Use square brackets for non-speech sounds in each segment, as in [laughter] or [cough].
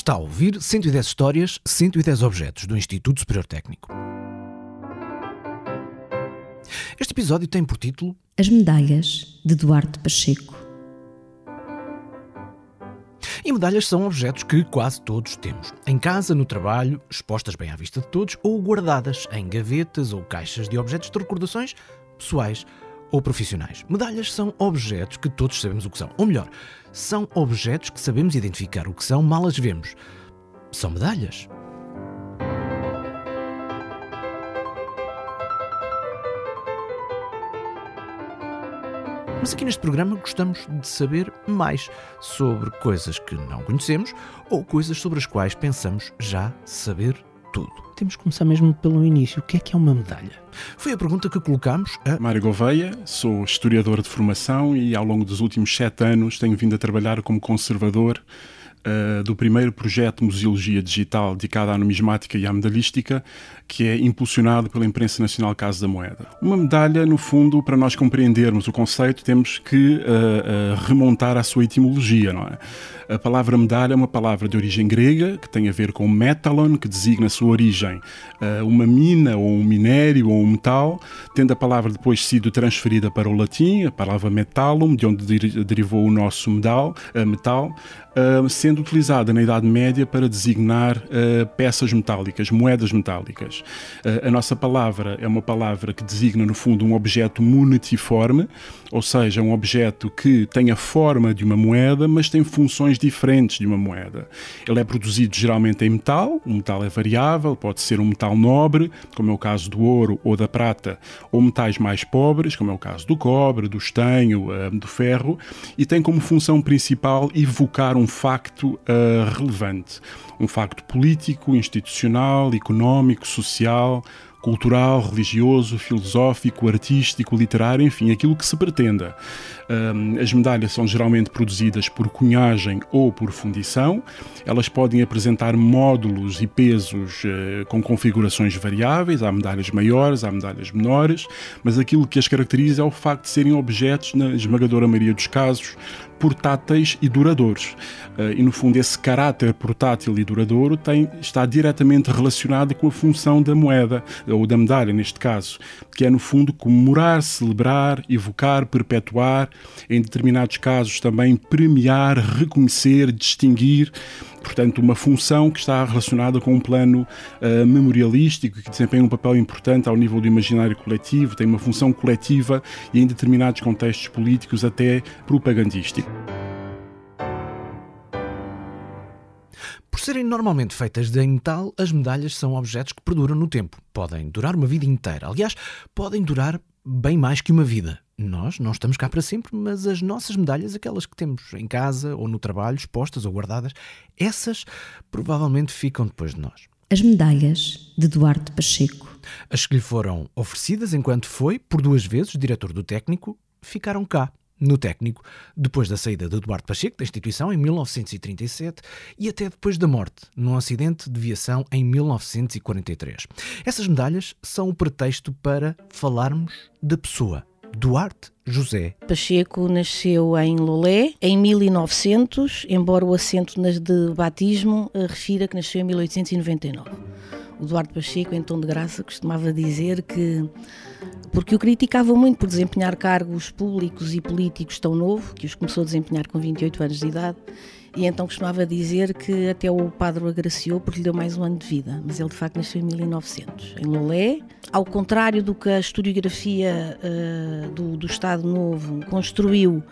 Está a ouvir 110 histórias, 110 objetos do Instituto Superior Técnico. Este episódio tem por título As Medalhas de Duarte Pacheco. E medalhas são objetos que quase todos temos. Em casa, no trabalho, expostas bem à vista de todos ou guardadas em gavetas ou caixas de objetos de recordações pessoais ou profissionais. Medalhas são objetos que todos sabemos o que são. Ou melhor, são objetos que sabemos identificar o que são mal as vemos. São medalhas. Mas aqui neste programa gostamos de saber mais sobre coisas que não conhecemos ou coisas sobre as quais pensamos já saber tudo. Temos que começar mesmo pelo início. O que é que é uma medalha? Foi a pergunta que colocámos a. Mário Gouveia, sou historiador de formação e ao longo dos últimos sete anos tenho vindo a trabalhar como conservador uh, do primeiro projeto Museologia Digital dedicado à numismática e à medalhística, que é impulsionado pela Imprensa Nacional Casa da Moeda. Uma medalha, no fundo, para nós compreendermos o conceito, temos que uh, uh, remontar à sua etimologia, não é? A palavra medalha é uma palavra de origem grega, que tem a ver com metalon, que designa a sua origem uh, uma mina ou um minério ou um metal, tendo a palavra depois sido transferida para o latim, a palavra metallum, de onde derivou o nosso medal, uh, metal, uh, sendo utilizada na Idade Média para designar peças metálicas, moedas metálicas. a nossa palavra é uma palavra que designa, no fundo, um objeto munitiforme, ou seja, um objeto que tem a forma de uma moeda, mas tem funções diferentes de uma moeda. Ele é produzido geralmente em metal, o metal é variável, pode ser um metal nobre, como é o caso do ouro ou da prata, ou metais mais pobres, como é o caso do cobre, do estanho, eh, do ferro, e tem como função principal evocar um facto uh, relevante, um facto político, institucional, económico, social, cultural, religioso, filosófico, artístico, literário, enfim, aquilo que se pretenda. as medalhas são geralmente produzidas por cunhagem ou por fundição. Elas podem apresentar módulos e pesos uh, com configurações variáveis. Há medalhas maiores, há medalhas menores, mas aquilo que as caracteriza é o facto de serem objetos, na esmagadora maioria dos casos, portáteis e duradouros. Uh, e no fundo, esse caráter portátil e duradouro tem, está diretamente relacionado com a função da moeda, ou da medalha neste caso, que é no fundo comemorar, celebrar, evocar, perpetuar, em determinados casos também premiar, reconhecer, distinguir portanto, uma função que está relacionada com um plano uh, memorialístico que desempenha um papel importante ao nível do imaginário coletivo, tem uma função coletiva e em determinados contextos políticos até propagandístico. Por serem normalmente feitas de metal, as medalhas são objetos que perduram no tempo. Podem durar uma vida inteira. Aliás, podem durar bem mais que uma vida. Nós não estamos cá para sempre, mas as nossas medalhas, aquelas que temos em casa ou no trabalho, expostas ou guardadas, essas provavelmente ficam depois de nós. As medalhas de Duarte Pacheco. As que lhe foram oferecidas enquanto foi, por duas vezes, diretor do técnico, ficaram cá, no técnico, depois da saída de Duarte Pacheco da instituição em 1937 e até depois da morte, num acidente de viação em 1943. Essas medalhas são o pretexto para falarmos da pessoa Duarte José. Pacheco nasceu em Lolé em 1900, embora o assento de batismo eh, refira que nasceu em 1899. O Duarte Pacheco, em tom de graça, costumava dizer que, porque o criticava muito por desempenhar cargos públicos e políticos tão novo, que os começou a desempenhar com 28 anos de idade, e então costumava dizer que até o padre o agraciou porque lhe deu mais um ano de vida, mas ele de facto nasceu em 1900, em Lolé. Ao contrário do que a historiografia uh, do, do Estado Novo construiu,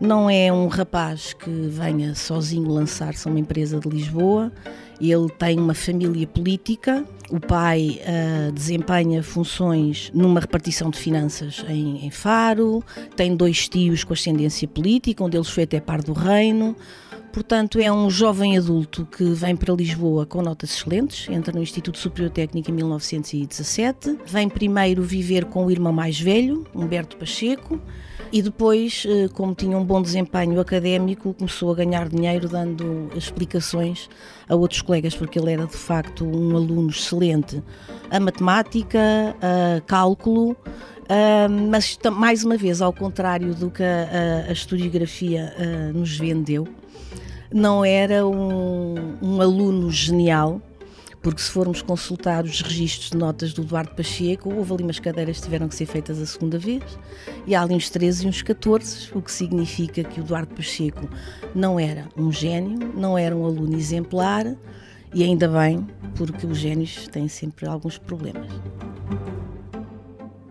não é um rapaz que venha sozinho lançar-se a uma empresa de Lisboa. Ele tem uma família política. O pai uh, desempenha funções numa repartição de finanças em, em Faro. Tem dois tios com ascendência política, um deles foi até par do reino. Portanto, é um jovem adulto que vem para Lisboa com notas excelentes, entra no Instituto Superior Técnico em 1917, vem primeiro viver com o irmão mais velho, Humberto Pacheco, e depois, eh, como tinha um bom desempenho académico, começou a ganhar dinheiro dando explicações a outros colegas, porque ele era de facto um aluno excelente a matemática, a cálculo, uh, mas mais uma vez, ao contrário do que a, a, historiografia uh, nos vendeu, não era um, um aluno genial, porque se formos consultar os registros de notas do Eduardo Pacheco, houve ali umas cadeiras que tiveram que ser feitas a segunda vez, e há ali uns 13 e uns 14, o que significa que o Eduardo Pacheco não era um gênio, não era um aluno exemplar, e ainda bem, porque os génios têm sempre alguns problemas.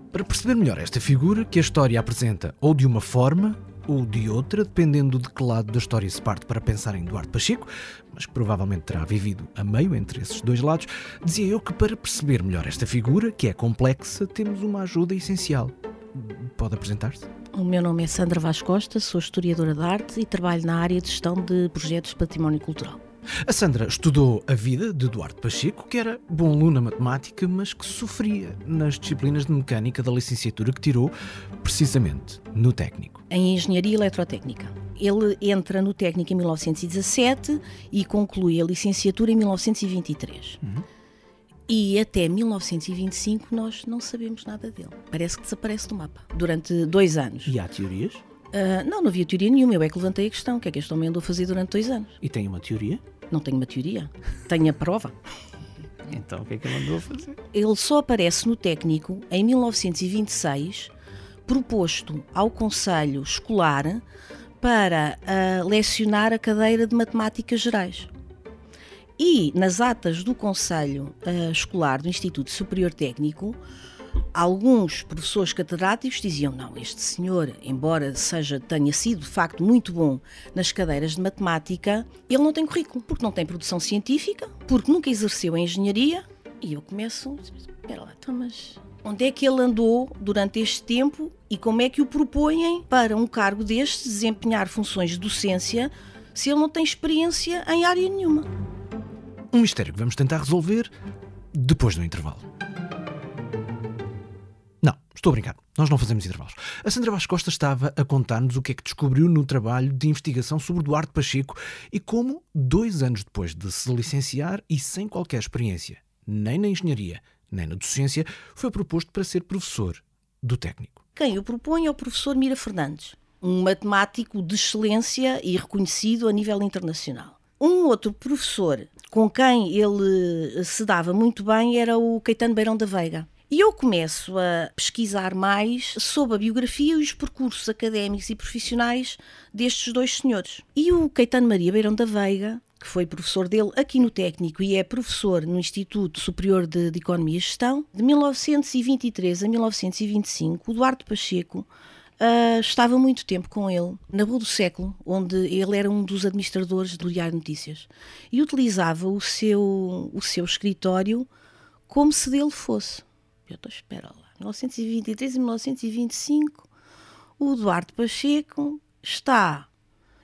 Para perceber melhor esta figura, que a história apresenta ou de uma forma ou de outra, dependendo de que lado da história se parte para pensar em Eduardo Pacheco, mas que provavelmente terá vivido a meio entre esses dois lados, dizia eu que para perceber melhor esta figura, que é complexa, temos uma ajuda essencial. Pode apresentar-se? O meu nome é Sandra Vaz Costa, sou historiadora de arte e trabalho na área de gestão de projetos de património cultural. A Sandra estudou a vida de Eduardo Pacheco, que era bom aluno na matemática, mas que sofria nas disciplinas de mecânica da licenciatura que tirou precisamente no técnico. Em Engenharia Eletrotécnica. Ele entra no técnico em 1917 e conclui a licenciatura em 1923. Uhum. E até 1925 nós não sabemos nada dele. Parece que desaparece do mapa durante dois anos. E há teorias? Uh, não, não havia teoria nenhuma. Eu é que levantei a questão. O que é que este homem andou a fazer durante dois anos? E tem uma teoria? Não tenho uma teoria. Tenho a prova. [laughs] então, o que é que ele andou a fazer? Ele só aparece no técnico em 1926, proposto ao Conselho Escolar para uh, lecionar a cadeira de Matemáticas Gerais. E nas atas do Conselho uh, Escolar do Instituto Superior Técnico, alguns professores catedráticos diziam: não, este senhor, embora seja tenha sido de facto muito bom nas cadeiras de matemática, ele não tem currículo, porque não tem produção científica, porque nunca exerceu a engenharia. E eu começo, espera lá, então, mas onde é que ele andou durante este tempo e como é que o propõem para um cargo deste desempenhar funções de docência se ele não tem experiência em área nenhuma? Um mistério que vamos tentar resolver depois do intervalo. Estou a brincar, nós não fazemos intervalos. A Sandra Vaz Costa estava a contar-nos o que é que descobriu no trabalho de investigação sobre Duarte Pacheco e como, dois anos depois de se licenciar e sem qualquer experiência, nem na engenharia, nem na docência, foi proposto para ser professor do técnico. Quem o propõe é o professor Mira Fernandes, um matemático de excelência e reconhecido a nível internacional. Um outro professor com quem ele se dava muito bem era o Caetano Beirão da Veiga e eu começo a pesquisar mais sobre a biografia e os percursos académicos e profissionais destes dois senhores. E o Caetano Maria Beirão da Veiga, que foi professor dele aqui no técnico e é professor no Instituto Superior de, de Economia e Gestão, de 1923 a 1925, o Duarte Pacheco Uh, estava muito tempo com ele, na Rua do Século, onde ele era um dos administradores do Diário Notícias, e utilizava o seu, o seu escritório como se dele fosse. Eu estou, espera lá, 1923 e 1925, o Duarte Pacheco está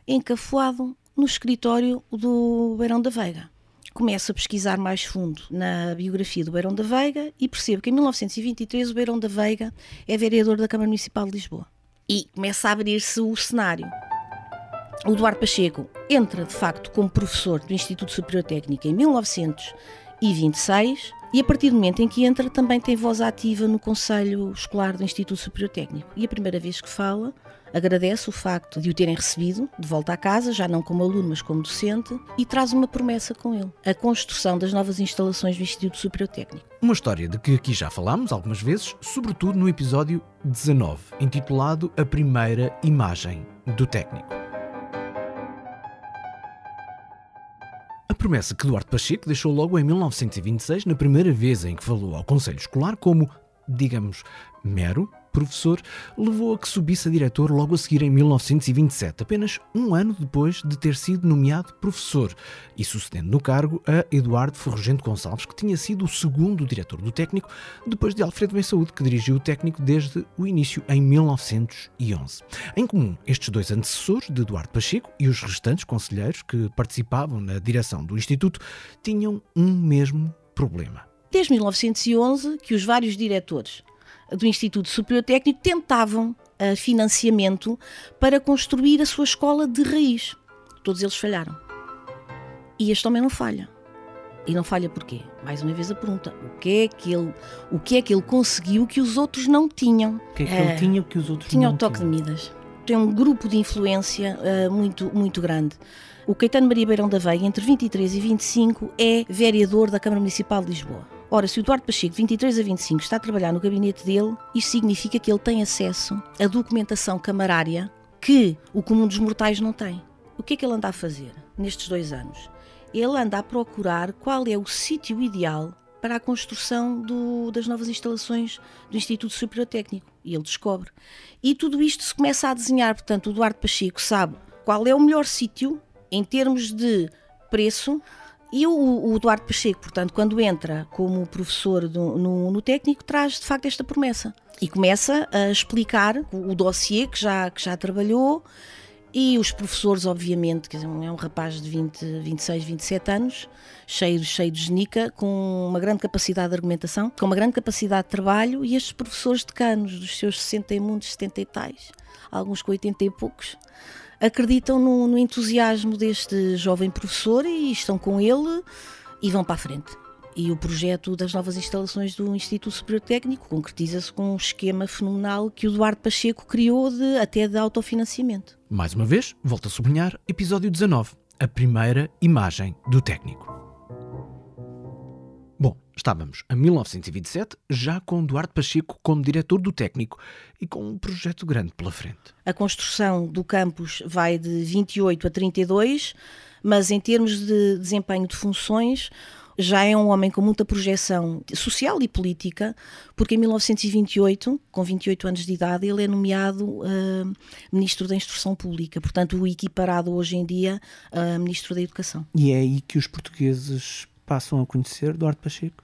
encafuado no escritório do Beirão da Veiga. Começo a pesquisar mais fundo na biografia do Beirão da Veiga e percebo que em 1923 o Beirão da Veiga é vereador da Câmara Municipal de Lisboa. E começa a abrir-se o cenário. O Duarte Pacheco entra, de facto, como professor do Instituto Superior Técnico em 1926 e a partir do momento em que entra, também tem voz ativa no Conselho Escolar do Instituto Superior Técnico. E a primeira vez que fala, agradece o facto de o terem recebido de volta à casa, já não como aluno, mas como docente, e traz uma promessa com ele: a construção das novas instalações do Instituto Superior Técnico. Uma história de que aqui já falámos algumas vezes, sobretudo no episódio 19, intitulado A Primeira Imagem do Técnico. Promessa que Duarte Pacheco deixou logo em 1926, na primeira vez em que falou ao Conselho Escolar, como, digamos, mero professor, levou a que subisse a diretor logo a seguir em 1927, apenas um ano depois de ter sido nomeado professor, e sucedendo no cargo a Eduardo Ferrugento Gonçalves, que tinha sido o segundo diretor do técnico, depois de Alfredo Bem Saúde, que dirigiu o técnico desde o início em 1911. Em comum, estes dois antecessores de Eduardo Pacheco e os restantes conselheiros que participavam na direção do Instituto tinham um mesmo problema. Desde 1911 que os vários diretores do Instituto Superior Técnico tentavam uh, financiamento para construir a sua escola de raiz. Todos eles falharam. E este homem não falha. E não falha porquê? Mais uma vez a pergunta: o que é que ele, o que é que ele conseguiu que os outros não tinham? O que é que uh, ele tinha que os outros tinha não o toque tinham? de Midas. tem um grupo de influência uh, muito, muito grande. O Caetano Maria Beirão da Veiga, entre 23 e 25, é vereador da Câmara Municipal de Lisboa. Ora, se o Eduardo Pacheco, de 23 a 25, está a trabalhar no gabinete dele, isso significa que ele tem acesso à documentação camarária que o comum dos mortais não tem. O que é que ele anda a fazer nestes dois anos? Ele anda a procurar qual é o sítio ideal para a construção do, das novas instalações do Instituto Superior Técnico. E ele descobre. E tudo isto se começa a desenhar, portanto, o Eduardo Pacheco sabe qual é o melhor sítio em termos de preço. E o, o Eduardo Pacheco, portanto, quando entra como professor do, no, no, técnico, traz de facto esta promessa. E começa a explicar o dossiê que já, que já trabalhou e os professores, obviamente, quer dizer, é um rapaz de 20, 26, 27 anos, cheio, cheio de genica, com uma grande capacidade de argumentação, com uma grande capacidade de trabalho, e estes professores decanos, dos seus 60 e muitos, 70 e tais, alguns com 80 e poucos, acreditam no, no entusiasmo deste jovem professor e estão com ele e vão para a frente. E o projeto das novas instalações do Instituto Superior Técnico concretiza-se com um esquema fenomenal que o Eduardo Pacheco criou de, até de autofinanciamento. Mais uma vez, volto a sublinhar, episódio 19, a primeira imagem do técnico. Bom, estávamos a 1927, já com Eduardo Pacheco como diretor do técnico e com um projeto grande pela frente. A construção do campus vai de 28 a 32, mas em termos de desempenho de funções, já é um homem com muita projeção social e política, porque em 1928, com 28 anos de idade, ele é nomeado uh, Ministro da Instrução Pública, portanto, o equiparado hoje em dia a uh, Ministro da Educação. E é aí que os portugueses passam a conhecer Duarte Pacheco?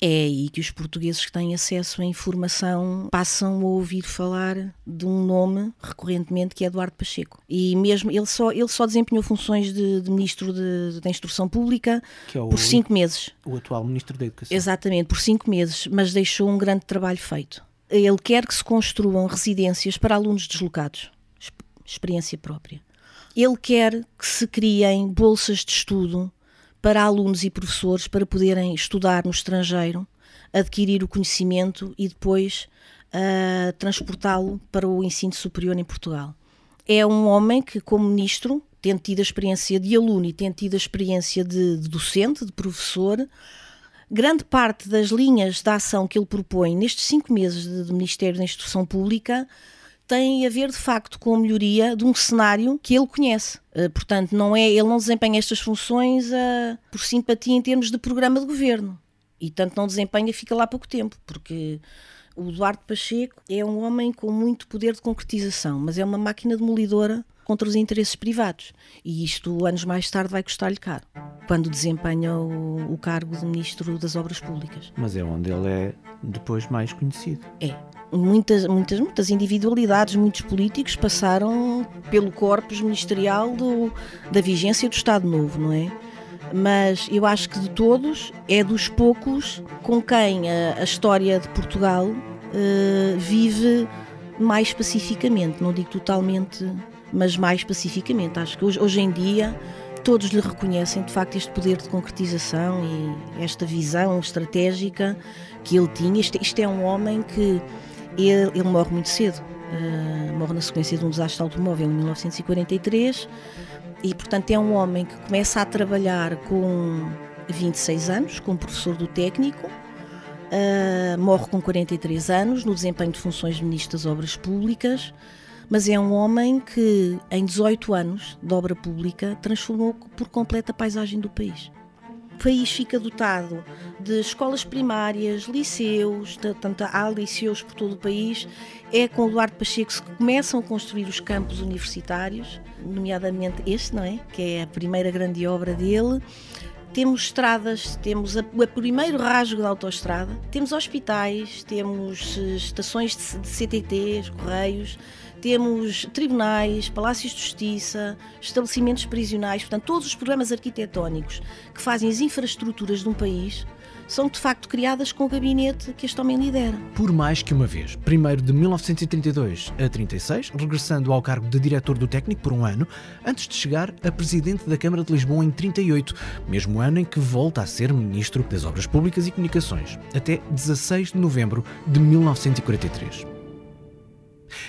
é aí que os portugueses que têm acesso à informação passam a ouvir falar de um nome recorrentemente que é Eduardo Pacheco. E mesmo ele só, ele só desempenhou funções de, de ministro da Instrução Pública é o, por cinco meses. O atual ministro da Educação. Exatamente, por cinco meses, mas deixou um grande trabalho feito. Ele quer que se construam residências para alunos deslocados, experiência própria. Ele quer que se criem bolsas de estudo para alunos e professores para poderem estudar no estrangeiro, adquirir o conhecimento e depois uh, transportá-lo para o ensino superior em Portugal. É um homem que, como ministro, tendo tido a experiência de aluno e tendo tido a experiência de, de docente, de professor, grande parte das linhas de ação que ele propõe nestes cinco meses de, de Ministério da Instrução Pública tem a ver de facto com a melhoria de um cenário que ele conhece. Uh, portanto, não é, ele não desempenha estas funções uh, por simpatia em termos de programa de governo. E tanto não desempenha, fica lá pouco tempo, porque o Eduardo Pacheco é um homem com muito poder de concretização, mas é uma máquina demolidora contra os interesses privados. E isto, anos mais tarde, vai custar-lhe caro, quando desempenha o, o cargo de Ministro das Obras Públicas. Mas é onde ele é depois mais conhecido. É, muitas, muitas, muitas individualidades, muitos políticos passaram pelo corpus ministerial do, da vigência do Estado Novo, não é? Mas eu acho que de todos é dos poucos com quem a, a história de Portugal uh, vive mais pacificamente, não digo totalmente, mas mais pacificamente. Acho que hoje, hoje em dia todos lhe reconhecem de facto este poder de concretização e esta visão estratégica que ele tinha. Isto, isto é um homem que ele, ele morre muito cedo, uh, morre na sequência de um desastre automóvel em 1943 e, portanto, é um homem que começa a trabalhar com 26 anos, como professor do técnico, uh, morre com 43 anos no desempenho de funções de Ministro das Obras Públicas, mas é um homem que, em 18 anos de obra pública, transformou por completo a paisagem do país o país fica dotado de escolas primárias, liceus, tanto há liceus por todo o país, é com o Eduardo Pacheco que começam a construir os campos universitários, nomeadamente este, não é? Que é a primeira grande obra dele. Temos estradas, temos o primeiro rasgo da autoestrada, temos hospitais, temos eh, estações de, de CTT, correios, temos tribunais, palácios de justiça, estabelecimentos prisionais, portanto, todos os programas arquitetónicos que fazem as infraestruturas de um país são de facto criadas com o gabinete que este homem lidera. Por mais que uma vez, primeiro de 1932 a 36, regressando ao cargo de diretor do técnico por um ano, antes de chegar a presidente da Câmara de Lisboa em 38, mesmo ano em que volta a ser ministro das Obras Públicas e Comunicações, até 16 de novembro de 1943.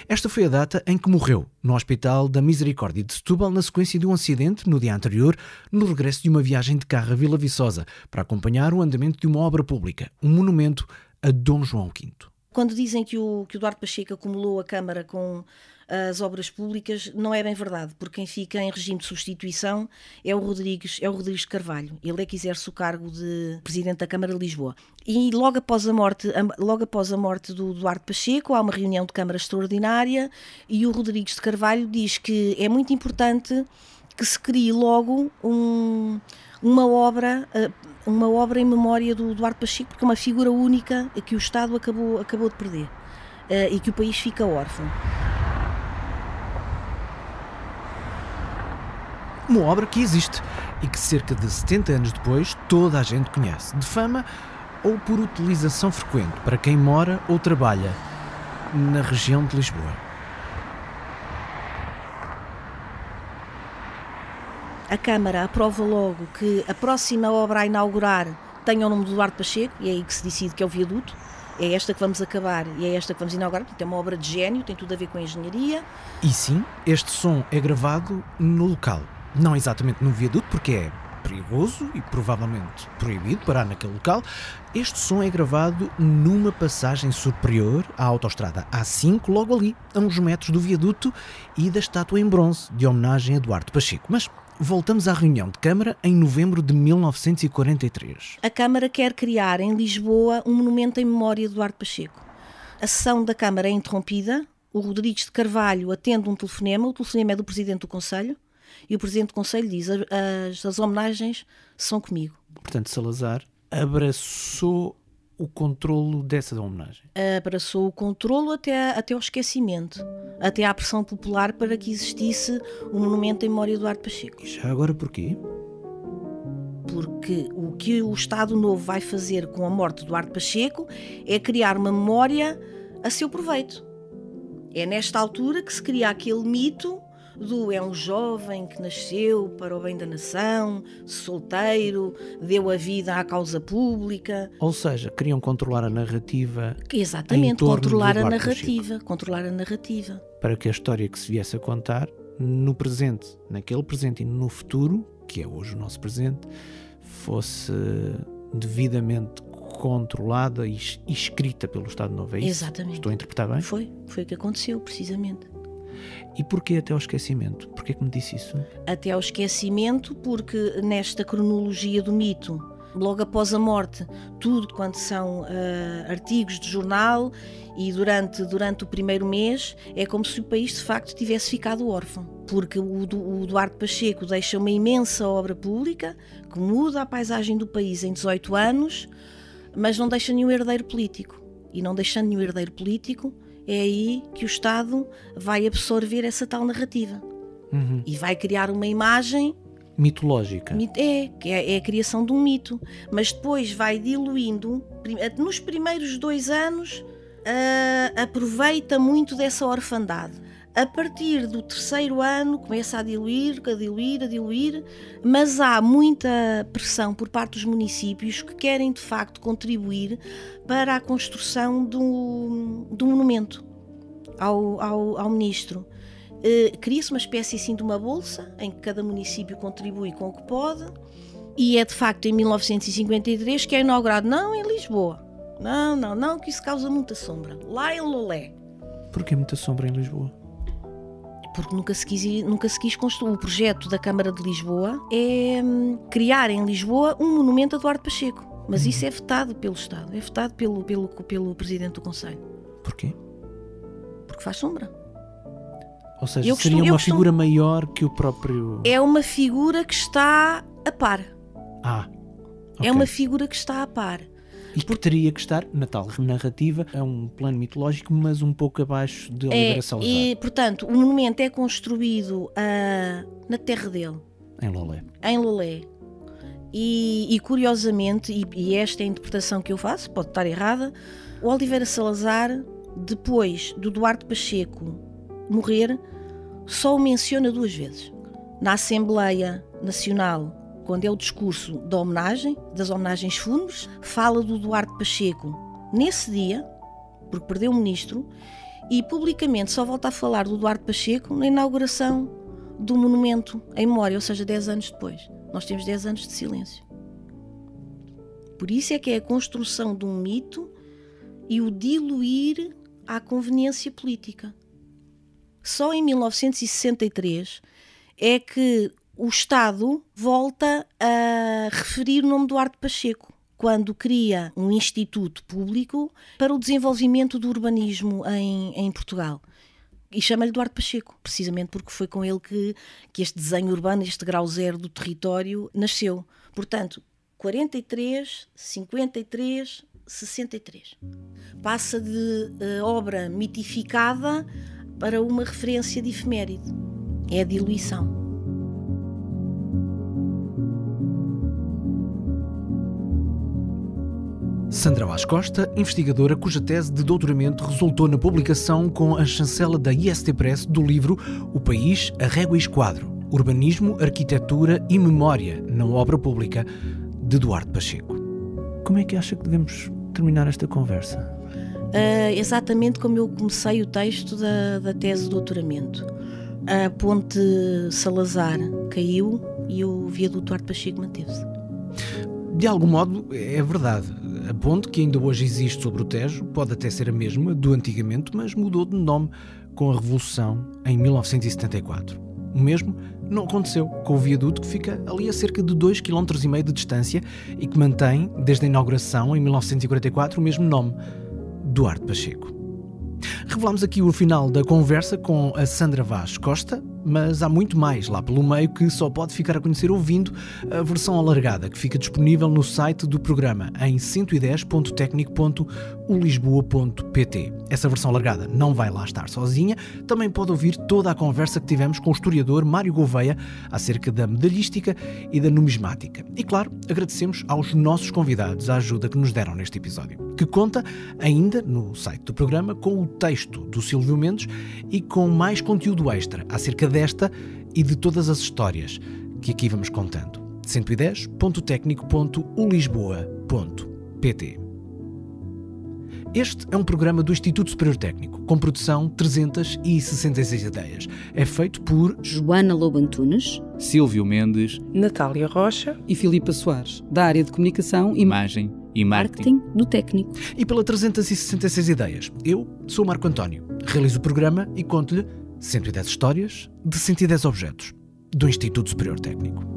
Esta foi a data em que morreu, no Hospital da Misericórdia de Setúbal, na sequência de um acidente, no dia anterior, no regresso de uma viagem de carro a Vila Viçosa, para acompanhar o andamento de uma obra pública, um monumento a Dom João V. Quando dizem que o, que o Duarte Pacheco acumulou a Câmara com as obras públicas, não é bem verdade, porque quem fica em regime de substituição é o Rodrigues, é o Rodrigues Carvalho. Ele é que exerce o cargo de Presidente da Câmara de Lisboa. E logo após a morte, logo após a morte do Duarte Pacheco, há uma reunião de Câmara extraordinária e o Rodrigues de Carvalho diz que é muito importante que se crie logo um, uma obra eh, uma obra em memória do Duarte Pacheco porque é uma figura única que o Estado acabou, acabou de perder eh, e que o país fica órfão. Uma obra que existe e que cerca de 70 anos depois toda a gente conhece, de fama ou por utilização frequente para quem mora ou trabalha na região de Lisboa. A Câmara aprova logo que a próxima obra a inaugurar tenha o nome do Duarte Pacheco, e é aí que se decide que é o viaduto. É esta que vamos acabar e é esta que vamos inaugurar. Portanto, é uma obra de gênio, tem tudo a ver com a engenharia. E sim, este som é gravado no local, não exatamente no viaduto, porque é perigoso e provavelmente proibido parar naquele local. Este som é gravado numa passagem superior à autoestrada A5, logo ali, a uns metros do viaduto e da estátua em bronze de homenagem a Eduardo Pacheco. Mas voltamos à reunião de Câmara em novembro de 1943. A Câmara quer criar em Lisboa um monumento em memória de Eduardo Pacheco. A sessão da Câmara é interrompida. O Rodrigues de Carvalho atende um telefonema. O telefonema é do Presidente do Conselho e o Presidente do Conselho diz: as, as homenagens são comigo. Portanto, Salazar abraçou o controlo dessa homenagem? Abraçou o controlo até, até ao esquecimento, até à pressão popular para que existisse um monumento em memória do Eduardo Pacheco. E já agora porquê? Porque o que o Estado Novo vai fazer com a morte do Eduardo Pacheco é criar uma memória a seu proveito. É nesta altura que se cria aquele mito do é um jovem que nasceu para o bem da nação, solteiro, deu a vida à causa pública. Ou seja, queriam controlar a narrativa. Exatamente, controlar a narrativa, controlar a narrativa. Para que a história que se viesse a contar no presente, naquele presente e no futuro, que é hoje o nosso presente, fosse devidamente controlada e escrita pelo Estado Novo. É? Exatamente. Estou a interpretar bem? Foi, foi o que aconteceu, precisamente. E porquê até ao esquecimento? Porquê que me disse isso? Até ao esquecimento, porque nesta cronologia do mito, logo após a morte, tudo quanto são uh, artigos de jornal e durante, durante o primeiro mês é como se o país de facto tivesse ficado órfão. Porque o, Duarte Pacheco deixa uma imensa obra pública que muda a paisagem do país em 18 anos, mas não deixa nenhum herdeiro político. E não deixando nenhum herdeiro político, é aí que o Estado vai absorver essa tal narrativa uhum. e vai criar uma imagem mitológica. É, que é, é, a criação de um mito, mas depois vai diluindo. Nos primeiros dois anos, uh, aproveita muito dessa orfandade. A partir do terceiro ano começa a diluir, a diluir, a diluir, mas há muita pressão por parte dos municípios que querem de facto contribuir para a construção do, do monumento ao, ao, ao ministro. Uh, Cria-se uma espécie assim de uma bolsa em que cada município contribui com o que pode e é de facto em 1953 que é inaugurado, não em Lisboa, não, não, não, que isso causa muita sombra, lá em Lolé. Porquê muita sombra em Lisboa? Porque nunca se quis, nunca se quis construir. O projeto da Câmara de Lisboa é hum, criar em Lisboa um monumento a Eduardo Pacheco. Mas isso é vetado pelo Estado, é vetado pelo, pelo, pelo Presidente do Conselho. Porquê? Porque faz sombra. Ou seja, eu seria costumo, uma figura costumo... maior que o próprio. É uma figura que está a par. Ah. Okay. É uma figura que está a par. E que teria que estar, na tal narrativa, a um plano mitológico, mas um pouco abaixo de Oliveira é, Salazar. E, portanto, o monumento é construído uh, na terra dele. Em Lolé. Em Lolé. E, e curiosamente, e, e, esta é a interpretação que eu faço, pode estar errada, o Oliveira Salazar, depois do Duarte Pacheco morrer, só o menciona duas vezes. Na Assembleia Nacional quando é o discurso da homenagem, das homenagens fúnebres, fala do Duarte Pacheco nesse dia, porque perdeu o ministro, E publicamente só volta a falar do Duarte Pacheco na inauguração do monumento em memória, ou seja, 10 anos depois. Nós temos 10 anos de silêncio. Por isso é que é a construção de um mito e o diluir à conveniência política. Só em 1963 é que o Estado volta a referir o nome Duarte Pacheco quando cria um instituto público para o desenvolvimento do urbanismo em, em Portugal. E chama-lhe Duarte Pacheco, precisamente porque foi com ele que, que este desenho urbano, este grau zero do território, nasceu. Portanto, 43, 53, 63. Passa de uh, obra mitificada para uma referência de efeméride. É a diluição. Sandra Vaz Costa, investigadora cuja tese de doutoramento resultou na publicação com a chancela da IST Press do livro O País, a Régua e Esquadro, Urbanismo, Arquitetura e Memória na Obra Pública, de Duarte Pacheco. Como é que acha que devemos terminar esta conversa? Uh, exatamente como eu comecei o texto da, da tese de doutoramento. A ponte Salazar caiu e o viaduto Duarte Pacheco manteve-se. De algum modo, é verdade. A ponte que ainda hoje existe sobre o Tejo pode até ser a mesma do antigamente, mas mudou de nome com a Revolução em 1974. O mesmo não aconteceu com o viaduto que fica ali a cerca de 2,5 km de distância e que mantém, desde a inauguração em 1944, o mesmo nome, Duarte Pacheco. Revelamos aqui o final da conversa com a Sandra Vaz Costa, mas há muito mais lá pelo meio que só pode ficar a conhecer ouvindo a versão alargada que fica disponível no site do programa em 110.tecnico.ulisboa.pt. Essa versão alargada não vai lá estar sozinha, também pode ouvir toda a conversa que tivemos com o historiador Mário Gouveia acerca da medalhística e da numismática. E claro, agradecemos aos nossos convidados a ajuda que nos deram neste episódio, que conta ainda no site do programa com o texto do Silvio Mendes e com mais conteúdo extra acerca desta e de todas as histórias que aqui vamos contando. 110.tecnico.ulisboa.pt Este é um programa do Instituto Superior Técnico, com produção 366 ideias. É feito por Joana Lobantunes, Silvio Mendes, Natália Rocha e Filipa Soares, da área de comunicação e imagem e marketing. marketing do técnico. e pela 366 ideias. Eu sou o Marco António, realizo o programa e conto-lhe 110 histórias de 110 objetos do Instituto Superior Técnico.